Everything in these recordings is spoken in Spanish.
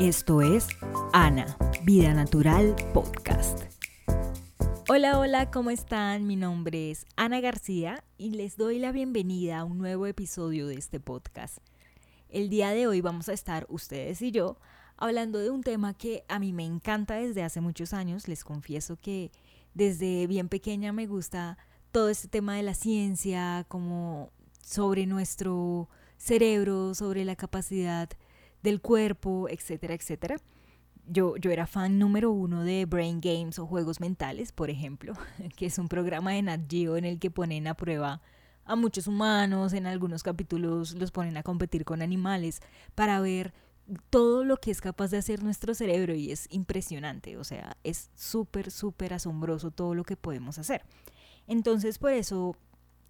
Esto es Ana, Vida Natural Podcast. Hola, hola, ¿cómo están? Mi nombre es Ana García y les doy la bienvenida a un nuevo episodio de este podcast. El día de hoy vamos a estar ustedes y yo hablando de un tema que a mí me encanta desde hace muchos años. Les confieso que desde bien pequeña me gusta todo este tema de la ciencia, como sobre nuestro cerebro, sobre la capacidad del cuerpo, etcétera, etcétera. Yo, yo era fan número uno de Brain Games o Juegos Mentales, por ejemplo, que es un programa de Nat Geo en el que ponen a prueba a muchos humanos, en algunos capítulos los ponen a competir con animales para ver todo lo que es capaz de hacer nuestro cerebro y es impresionante, o sea, es súper, súper asombroso todo lo que podemos hacer. Entonces por eso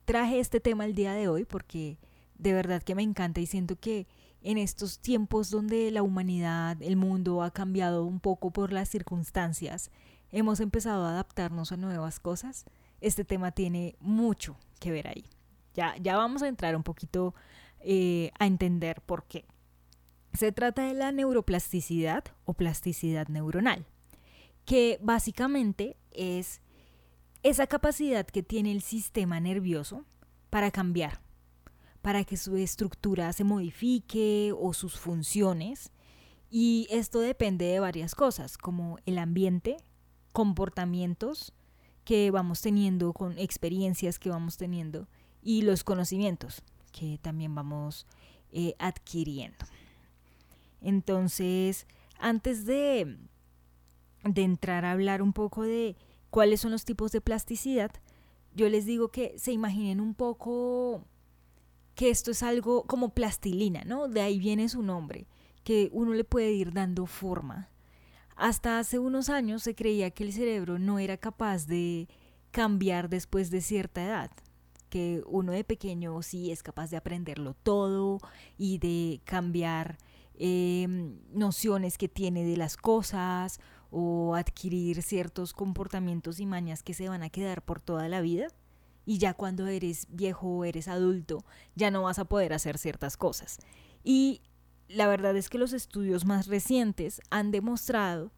traje este tema el día de hoy porque de verdad que me encanta y siento que en estos tiempos donde la humanidad, el mundo ha cambiado un poco por las circunstancias, hemos empezado a adaptarnos a nuevas cosas, este tema tiene mucho que ver ahí. Ya, ya vamos a entrar un poquito eh, a entender por qué. Se trata de la neuroplasticidad o plasticidad neuronal, que básicamente es esa capacidad que tiene el sistema nervioso para cambiar, para que su estructura se modifique o sus funciones. Y esto depende de varias cosas, como el ambiente, comportamientos que vamos teniendo, con experiencias que vamos teniendo y los conocimientos que también vamos eh, adquiriendo. Entonces, antes de, de entrar a hablar un poco de cuáles son los tipos de plasticidad, yo les digo que se imaginen un poco que esto es algo como plastilina, ¿no? De ahí viene su nombre, que uno le puede ir dando forma. Hasta hace unos años se creía que el cerebro no era capaz de cambiar después de cierta edad, que uno de pequeño sí es capaz de aprenderlo todo y de cambiar em, nociones que tiene de las cosas o adquirir ciertos comportamientos y mañas que se van a quedar por toda la vida y ya cuando eres viejo o eres adulto ya no vas a poder hacer ciertas cosas. Y la verdad es que los estudios más recientes han demostrado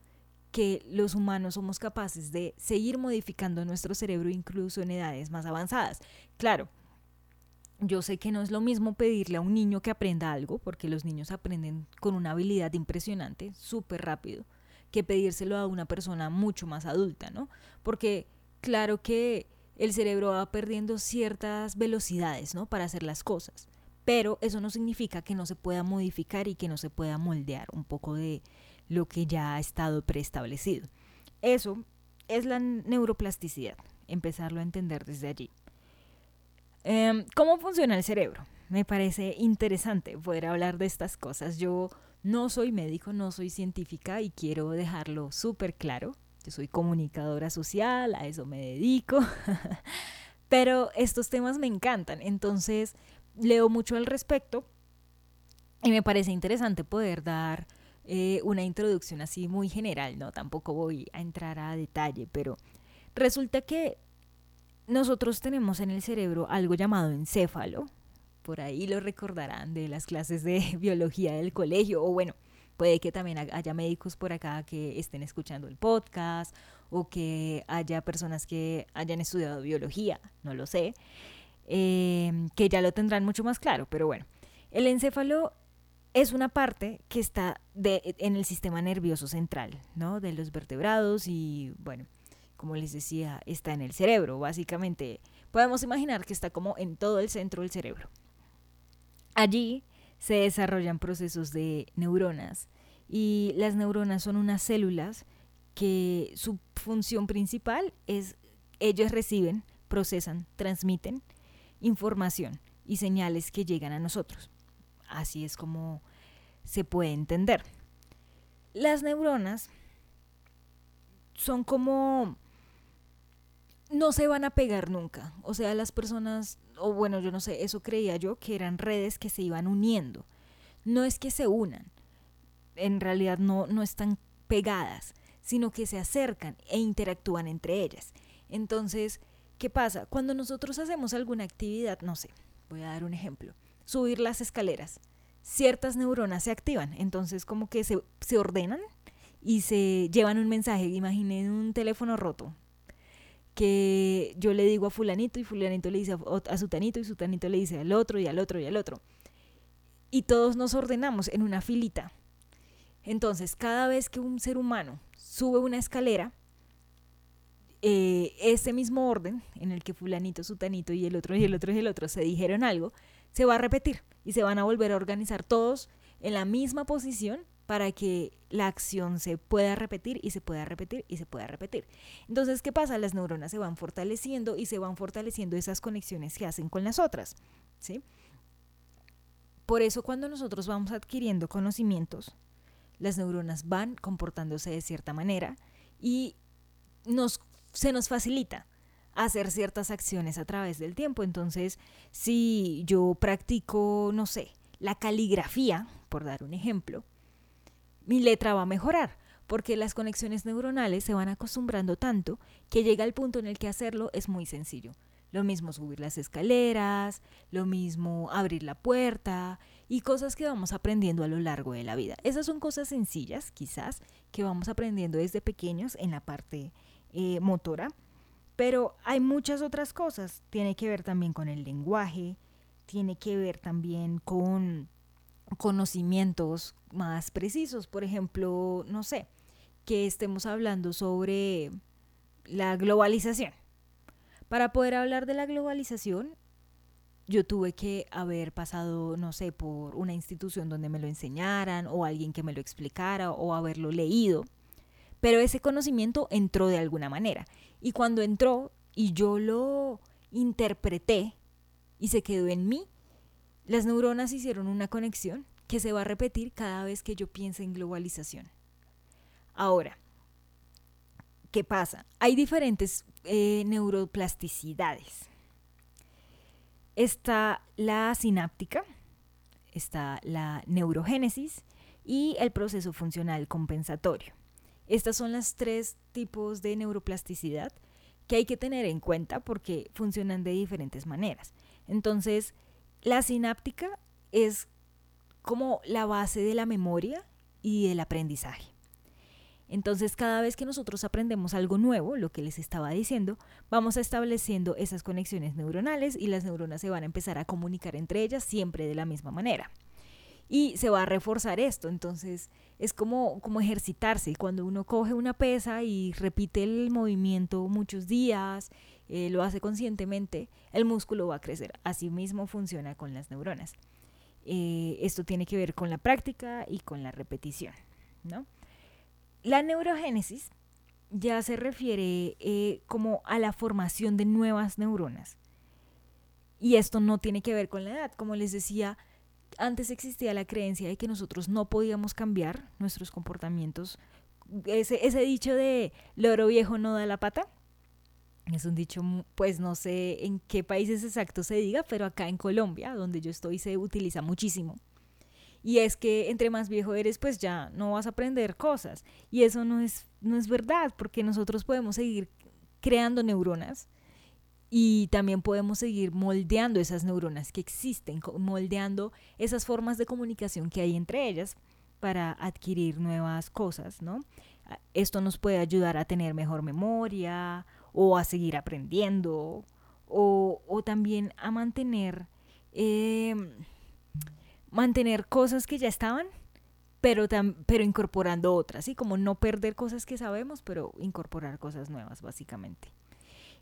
que los humanos somos capaces de seguir modificando nuestro cerebro incluso en edades más avanzadas. Claro, yo sé que no es lo mismo pedirle a un niño que aprenda algo, porque los niños aprenden con una habilidad impresionante, súper rápido, que pedírselo a una persona mucho más adulta, ¿no? Porque claro que el cerebro va perdiendo ciertas velocidades, ¿no? Para hacer las cosas. Pero eso no significa que no se pueda modificar y que no se pueda moldear un poco de lo que ya ha estado preestablecido. Eso es la neuroplasticidad, empezarlo a entender desde allí. Em, ¿Cómo funciona el cerebro? Me parece interesante poder hablar de estas cosas. Yo no soy médico, no soy científica y quiero dejarlo súper claro. Yo soy comunicadora social, a eso me dedico. Pero estos temas me encantan, entonces leo mucho al respecto y me parece interesante poder dar eh, una introducción así muy general, ¿no? Tampoco voy a entrar a detalle, pero resulta que nosotros tenemos en el cerebro algo llamado encéfalo, por ahí lo recordarán de las clases de biología del colegio, o bueno, Puede que también haya médicos por acá que estén escuchando el podcast o que haya personas que hayan estudiado biología, no lo sé, em, que ya lo tendrán mucho más claro, pero bueno, el encéfalo es una parte que está de, en el sistema nervioso central, ¿no? De los vertebrados y bueno, como les decía, está en el cerebro, básicamente. Podemos imaginar que está como en todo el centro del cerebro. Allí se desarrollan procesos de neuronas y las neuronas son unas células que su función principal es ellos reciben, procesan, transmiten información y señales que llegan a nosotros. Así es como se puede entender. Las neuronas son como no se van a pegar nunca. O sea, las personas, o bueno, yo no sé, eso creía yo, que eran redes que se iban uniendo. No es que se unan, en realidad no, no están pegadas, sino que se acercan e interactúan entre ellas. Entonces, ¿qué pasa? Cuando nosotros hacemos alguna actividad, no sé, voy a dar un ejemplo, subir las escaleras. ciertas neuronas se activan. Entonces como que se, se ordenan y se llevan un mensaje. Imaginen un teléfono roto. Que yo le digo a fulanito y fulanito le dice a, a sutanito y sutanito le dice al otro y al otro y al otro. Y todos nos ordenamos en una filita. Entonces, cada vez que un ser humano sube una escalera, eh, ese mismo orden en el que fulanito, sutanito y el otro y el otro y el otro se dijeron algo, se va a repetir y se van a volver a organizar todos en la misma posición para que la acción se pueda repetir y se pueda repetir y se pueda repetir. Entonces, ¿qué pasa? Las neuronas se van fortaleciendo y se van fortaleciendo esas conexiones que hacen con las otras, ¿sí? Por eso cuando nosotros vamos adquiriendo conocimientos, las neuronas van comportándose de cierta manera y nos se nos facilita hacer ciertas acciones a través del tiempo. Entonces, si yo practico, no sé, la caligrafía, por dar un ejemplo, mi letra va a mejorar, porque las conexiones neuronales se van acostumbrando tanto que llega el punto en el que hacerlo es muy sencillo. Lo mismo subir las escaleras, lo mismo abrir la puerta y cosas que vamos aprendiendo a lo largo de la vida. Esas son cosas sencillas, quizás, que vamos aprendiendo desde pequeños en la parte eh, motora, pero hay muchas otras cosas. Tiene que ver también con el lenguaje, tiene que ver también con conocimientos más precisos. Por ejemplo, no sé, que estemos hablando sobre la globalización. Para poder hablar de la globalización, yo tuve que haber pasado, no sé, por una institución donde me lo enseñaran o alguien que me lo explicara o haberlo leído pero ese conocimiento entró de alguna manera. Y cuando entró y yo lo interpreté y se quedó en mí, las neuronas hicieron una conexión que se va a repetir cada vez que yo piense en globalización. Ahora, ¿qué pasa? Hay diferentes eh, neuroplasticidades. Está la sináptica, está la neurogénesis y el proceso funcional compensatorio. Estas son las tres tipos de neuroplasticidad que hay que tener en cuenta porque funcionan de diferentes maneras. Entonces, la sináptica es como la base de la memoria y del aprendizaje. Entonces, cada vez que nosotros aprendemos algo nuevo, lo que les estaba diciendo, vamos estableciendo esas conexiones neuronales y las neuronas se van a empezar a comunicar entre ellas siempre de la misma manera y se va a reforzar esto. Entonces es como, como ejercitarse. Cuando uno coge una pesa y repite el movimiento muchos días, eh, lo hace conscientemente, el músculo va a crecer. Así mismo funciona con las neuronas. Eh, esto tiene que ver con la práctica y con la repetición. ¿no? La neurogénesis ya se refiere eh, como a la formación de nuevas neuronas. Y esto no tiene que ver con la edad. Como les decía, antes existía la creencia de que nosotros no podíamos cambiar nuestros comportamientos. Ese, ese dicho de loro viejo no da la pata. Es un dicho, pues no sé en qué países exactos se diga, pero acá en Colombia, donde yo estoy, se utiliza muchísimo. Y es que entre más viejo eres, pues ya no vas a aprender cosas. Y eso no es, no es verdad, porque nosotros podemos seguir creando neuronas y también podemos seguir moldeando esas neuronas que existen, moldeando esas formas de comunicación que hay entre ellas para adquirir nuevas cosas, ¿no? Esto nos puede ayudar a tener mejor memoria o a seguir aprendiendo o, también a mantener, em, mantener cosas que ya estaban, pero, pero incorporando otras, ¿sí? Como no perder cosas que sabemos, pero incorporar cosas nuevas, básicamente.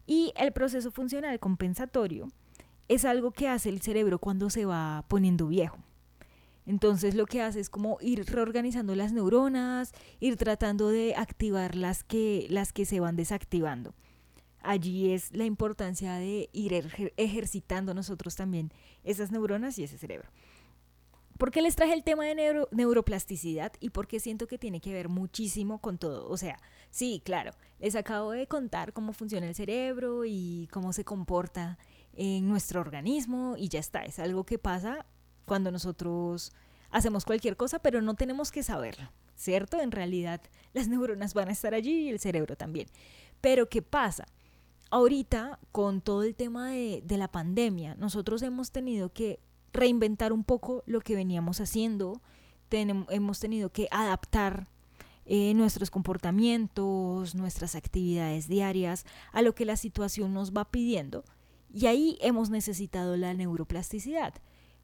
Y el proceso funcional compensatorio es algo que hace el cerebro cuando se va poniendo viejo. Entonces lo que hace es como ir reorganizando las neuronas, ir tratando de activar las que, las que se van desactivando. Allí es la importancia de ir ejercitando nosotros también esas neuronas y ese cerebro. ¿Por qué les traje el tema de neuroplasticidad y por qué siento que tiene que ver muchísimo con todo? O sea, sí, claro, les acabo de contar cómo funciona el cerebro y cómo se comporta en nuestro organismo y ya está, es algo que pasa cuando nosotros hacemos cualquier cosa, pero no tenemos que saberlo, ¿cierto? En realidad las neuronas van a estar allí y el cerebro también. Pero ¿qué pasa? Ahorita, con todo el tema de, la pandemia, nosotros hemos tenido que reinventar un poco lo que veníamos haciendo, hemos tenido que adaptar eh, nuestros comportamientos, nuestras actividades diarias a lo que la situación nos va pidiendo. Y ahí hemos necesitado la neuroplasticidad.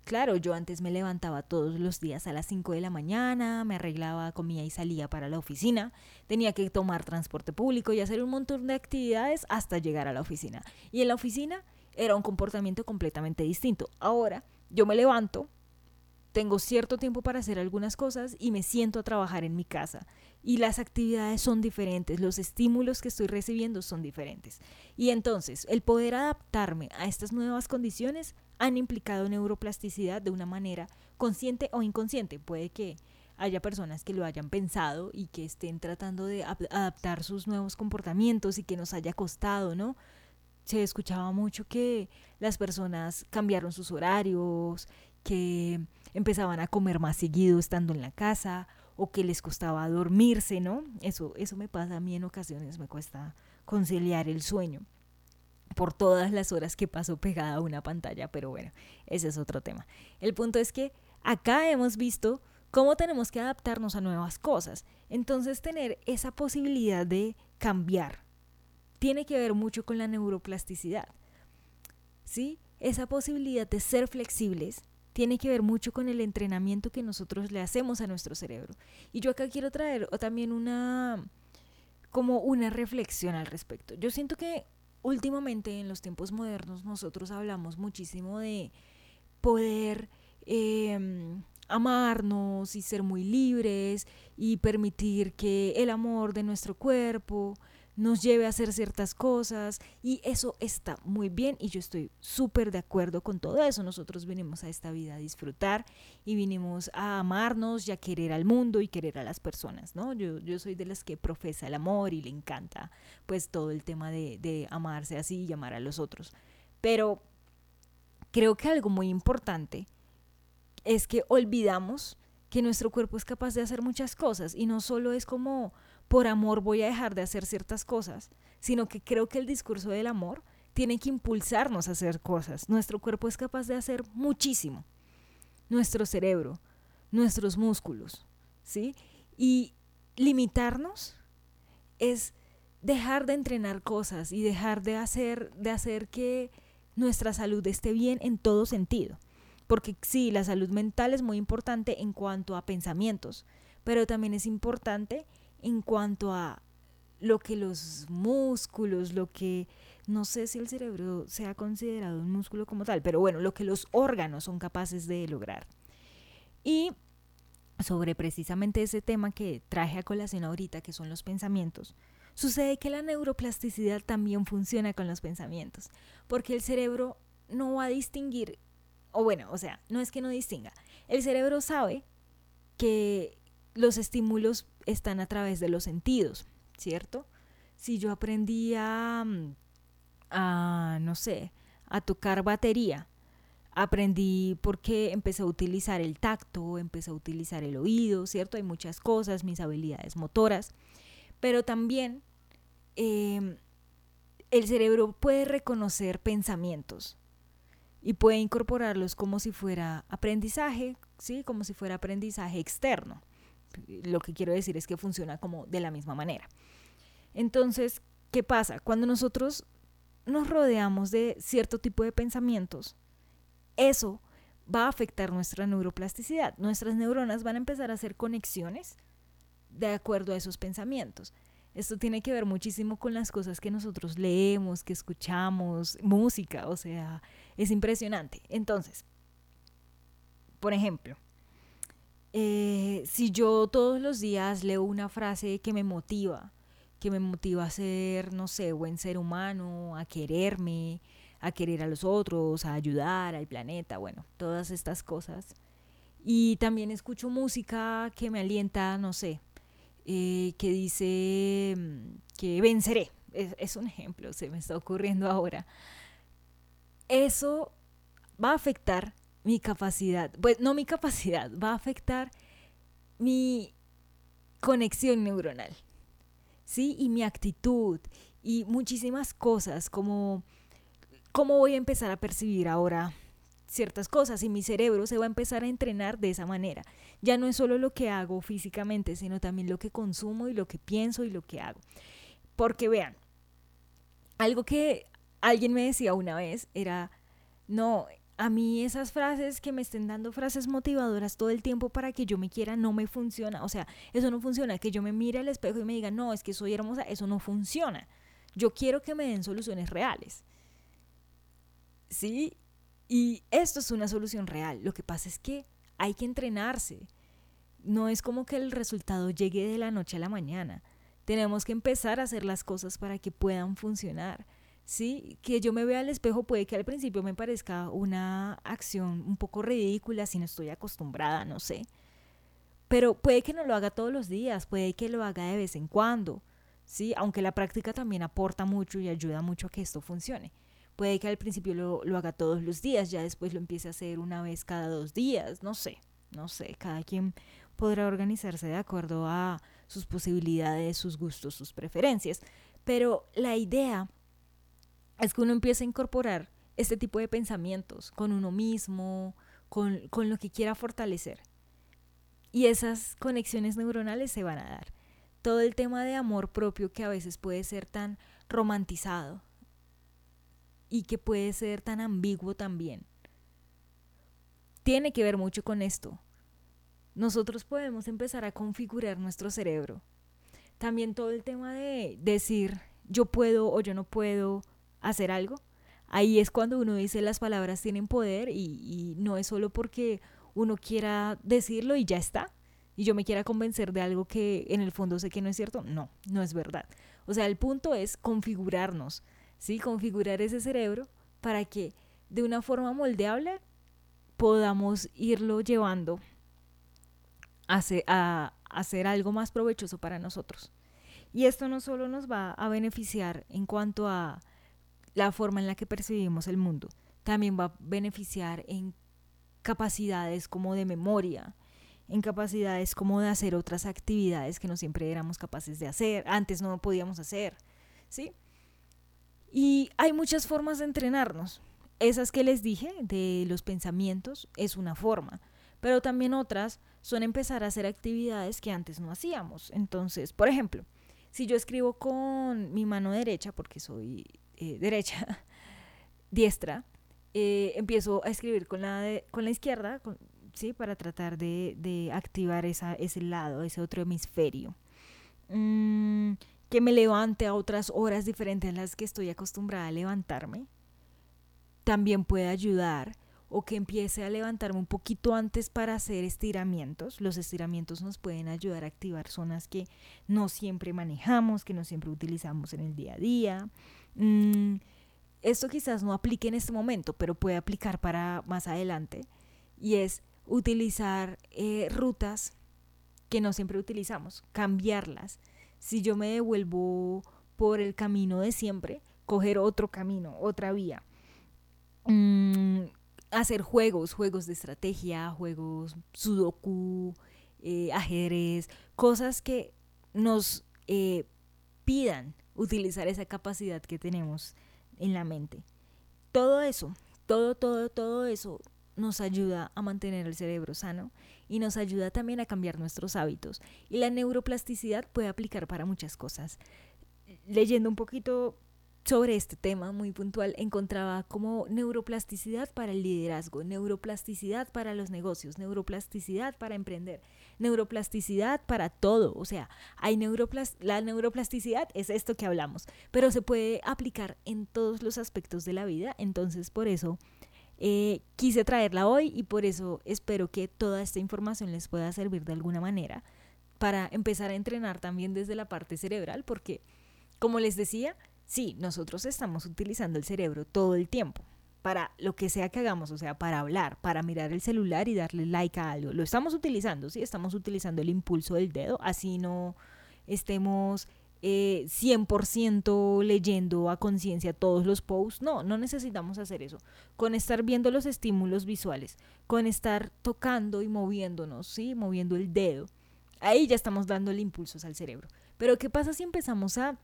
Claro, yo antes me levantaba todos los días a las 5 de la mañana, me arreglaba, comía y salía para la oficina, tenía que tomar transporte público y hacer un montón de actividades hasta llegar a la oficina. Y en la oficina era un comportamiento completamente distinto. Ahora yo me levanto, tengo cierto tiempo para hacer algunas cosas y me siento a trabajar en mi casa. Y las actividades son diferentes, los estímulos que estoy recibiendo son diferentes. Y entonces, el poder adaptarme a estas nuevas condiciones han implicado neuroplasticidad de una manera consciente o inconsciente. Puede que haya personas que lo hayan pensado y que estén tratando de adaptar sus nuevos comportamientos y que nos haya costado, ¿no? Se escuchaba mucho que las personas cambiaron sus horarios, que empezaban a comer más seguido estando en la casa o que les costaba dormirse, ¿no? Eso, eso me pasa a mí en ocasiones, me cuesta conciliar el sueño por todas las horas que paso pegada a una pantalla, pero bueno, ese es otro tema. El punto es que acá hemos visto cómo tenemos que adaptarnos a nuevas cosas. Entonces tener esa posibilidad de cambiar tiene que ver mucho con la neuroplasticidad. ¿Sí? Esa posibilidad de ser flexibles tiene que ver mucho con el entrenamiento que nosotros le hacemos a nuestro cerebro. Y yo acá quiero traer también una como una reflexión al respecto. Yo siento que últimamente en los tiempos modernos nosotros hablamos muchísimo de poder em, amarnos y ser muy libres y permitir que el amor de nuestro cuerpo nos lleve a hacer ciertas cosas y eso está muy bien y yo estoy súper de acuerdo con todo eso. Nosotros vinimos a esta vida a disfrutar y vinimos a amarnos y a querer al mundo y querer a las personas, ¿no? Yo, yo soy de las que profesa el amor y le encanta pues todo el tema de, de amarse así y amar a los otros. Pero creo que algo muy importante es que olvidamos que nuestro cuerpo es capaz de hacer muchas cosas y no solo es como por amor voy a dejar de hacer ciertas cosas, sino que creo que el discurso del amor tiene que impulsarnos a hacer cosas. Nuestro cuerpo es capaz de hacer muchísimo. Nuestro cerebro, nuestros músculos, ¿sí? Y limitarnos es dejar de entrenar cosas y dejar de hacer, de hacer que nuestra salud esté bien en todo sentido. Porque sí, la salud mental es muy importante en cuanto a pensamientos, pero también es importante en cuanto a lo que los músculos, lo que no sé si el cerebro sea considerado un músculo como tal, pero bueno, lo que los órganos son capaces de lograr. Y sobre precisamente ese tema que traje a colación ahorita, que son los pensamientos, sucede que la neuroplasticidad también funciona con los pensamientos, porque el cerebro no va a distinguir, o bueno, o sea, no es que no distinga, el cerebro sabe que los estímulos están a través de los sentidos, ¿cierto? Si yo aprendí a, mm, a no sé, a tocar batería, aprendí porque empecé a utilizar el tacto, empecé a utilizar el oído, ¿cierto? Hay muchas cosas, mis habilidades motoras, pero también em, el cerebro puede reconocer pensamientos y puede incorporarlos como si fuera aprendizaje, ¿sí? Como si fuera aprendizaje externo lo que quiero decir es que funciona como de la misma manera. Entonces, ¿qué pasa? Cuando nosotros nos rodeamos de cierto tipo de pensamientos, eso va a afectar nuestra neuroplasticidad. Nuestras neuronas van a empezar a hacer conexiones de acuerdo a esos pensamientos. Esto tiene que ver muchísimo con las cosas que nosotros leemos, que escuchamos, música, o sea, es impresionante. Entonces, por ejemplo, eh, si yo todos los días leo una frase que me motiva, que me motiva a ser, no sé, buen ser humano, a quererme, a querer a los otros, a ayudar al planeta, bueno, todas estas cosas. Y también escucho música que me alienta, no sé, eh, que dice mm, que venceré. es un ejemplo, se me está ocurriendo ahora. Eso va a afectar mi capacidad, pues no mi capacidad, va a afectar mi conexión neuronal, ¿sí? Y mi actitud y muchísimas cosas, como cómo voy a empezar a percibir ahora ciertas cosas y mi cerebro se va a empezar a entrenar de esa manera. Ya no es solo lo que hago físicamente, sino también lo que consumo y lo que pienso y lo que hago. Porque vean, algo que alguien me decía una vez era, no, a mí esas frases que me estén dando frases motivadoras todo el tiempo para que yo me quiera no me funciona. O sea, eso no funciona. Que yo me mire al espejo y me diga, no, es que soy hermosa, eso no funciona. Yo quiero que me den soluciones reales. ¿Sí? Y esto es una solución real. Lo que pasa es que hay que entrenarse. No es como que el resultado llegue de la noche a la mañana. Tenemos que empezar a hacer las cosas para que puedan funcionar. ¿Sí? Que yo me vea al espejo puede que al principio me parezca una acción un poco ridícula si no estoy acostumbrada, no sé. Pero puede que no lo haga todos los días, puede que lo haga de vez en cuando, ¿sí? Aunque la práctica también aporta mucho y ayuda mucho a que esto funcione. Puede que al principio lo, lo haga todos los días, ya después lo empiece a hacer una vez cada dos días, no sé, no sé, cada quien podrá organizarse de acuerdo a sus posibilidades, sus gustos, sus preferencias. Pero la idea es que uno empieza a incorporar este tipo de pensamientos con uno mismo, con, con, lo que quiera fortalecer. Y esas conexiones neuronales se van a dar. Todo el tema de amor propio que a veces puede ser tan romantizado y que puede ser tan ambiguo también, tiene que ver mucho con esto. Nosotros podemos empezar a configurar nuestro cerebro. También todo el tema de decir yo puedo o yo no puedo, hacer algo, ahí es cuando uno dice las palabras tienen poder y, no es solo porque uno quiera decirlo y ya está, y yo me quiera convencer de algo que en el fondo sé que no es cierto, no, no es verdad. O sea, el punto es configurarnos, ¿sí? Configurar ese cerebro para que de una forma moldeable podamos irlo llevando a, a hacer algo más provechoso para nosotros. Y esto no solo nos va a beneficiar en cuanto a la forma en la que percibimos el mundo. También va a beneficiar en capacidades como de memoria, en capacidades como de hacer otras actividades que no siempre éramos capaces de hacer, antes no podíamos hacer, ¿sí? Y hay muchas formas de entrenarnos. Esas que les dije de los pensamientos es una forma, pero también otras son empezar a hacer actividades que antes no hacíamos. Entonces, por ejemplo, si yo escribo con mi mano derecha, porque soy eh, derecha, diestra, eh, empiezo a escribir con la, con la izquierda, ¿sí? Para tratar de, activar esa, ese lado, ese otro hemisferio. Mm, que me levante a otras horas diferentes a las que estoy acostumbrada a levantarme. También puede ayudar o que empiece a levantarme un poquito antes para hacer estiramientos. Los estiramientos nos pueden ayudar a activar zonas que no siempre manejamos, que no siempre utilizamos en el día a día. Mm, esto quizás no aplique en este momento, pero puede aplicar para más adelante. Y es utilizar eh, rutas que no siempre utilizamos, cambiarlas. Si yo me devuelvo por el camino de siempre, coger otro camino, otra vía. Mm, hacer juegos, juegos de estrategia, juegos sudoku, eh, ajedrez, cosas que nos eh, pidan utilizar esa capacidad que tenemos en la mente. Todo eso, todo, todo, todo eso nos ayuda a mantener el cerebro sano y nos ayuda también a cambiar nuestros hábitos. Y la neuroplasticidad puede aplicar para muchas cosas. Leyendo un poquito sobre este tema muy puntual encontraba como neuroplasticidad para el liderazgo, neuroplasticidad para los negocios, neuroplasticidad para emprender, neuroplasticidad para todo. O sea, hay la neuroplasticidad es esto que hablamos, pero se puede aplicar en todos los aspectos de la vida. Entonces, por eso eh, quise traerla hoy y por eso espero que toda esta información les pueda servir de alguna manera para empezar a entrenar también desde la parte cerebral, porque, como les decía, Sí, nosotros estamos utilizando el cerebro todo el tiempo para lo que sea que hagamos, o sea, para hablar, para mirar el celular y darle like a algo. Lo estamos utilizando, sí, estamos utilizando el impulso del dedo, así no estemos eh, 100% leyendo a conciencia todos los posts. No, no necesitamos hacer eso. Con estar viendo los estímulos visuales, con estar tocando y moviéndonos, ¿sí? Moviendo el dedo. Ahí ya estamos dando el impulso al cerebro. Pero ¿qué pasa si empezamos a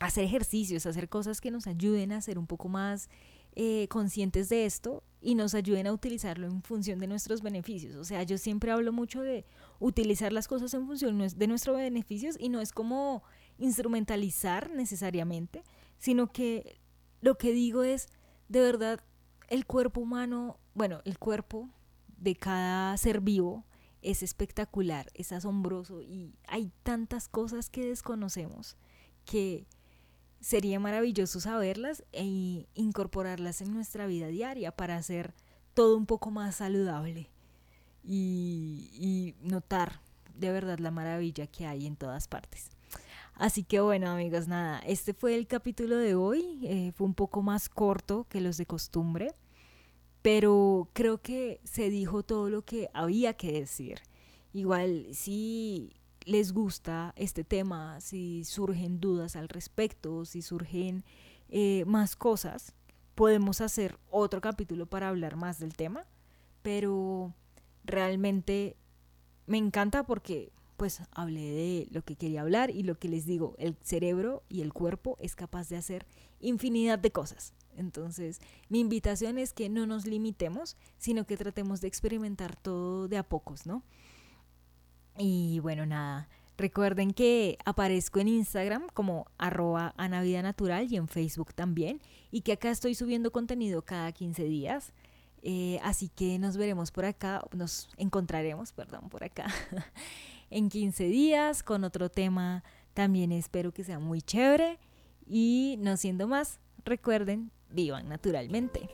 hacer ejercicios, hacer cosas que nos ayuden a ser un poco más eh, conscientes de esto, y nos ayuden a utilizarlo en función de nuestros beneficios. O sea, yo siempre hablo mucho de utilizar las cosas en función de nuestros beneficios y no es como instrumentalizar necesariamente, sino que lo que digo es, de verdad, el cuerpo humano, bueno, el cuerpo de cada ser vivo es espectacular, es asombroso y hay tantas cosas que desconocemos que sería maravilloso saberlas e incorporarlas en nuestra vida diaria para hacer todo un poco más saludable y, notar de verdad la maravilla que hay en todas partes. Así que bueno amigos, nada, este fue el capítulo de hoy, eh, fue un poco más corto que los de costumbre, pero creo que se dijo todo lo que había que decir. Igual si les gusta este tema, si surgen dudas al respecto, si surgen eh, más cosas, podemos hacer otro capítulo para hablar más del tema, pero realmente me encanta porque pues hablé de lo que quería hablar y lo que les digo, el cerebro y el cuerpo es capaz de hacer infinidad de cosas. Entonces, mi invitación es que no nos limitemos, sino que tratemos de experimentar todo de a pocos, ¿no? Y bueno, nada, recuerden que aparezco en Instagram como arroba natural y en Facebook también, y que acá estoy subiendo contenido cada 15 días. Eh, así que nos veremos por acá, nos encontraremos, perdón, por acá en 15 días con otro tema también espero que sea muy chévere y no siendo más, recuerden, vivan naturalmente.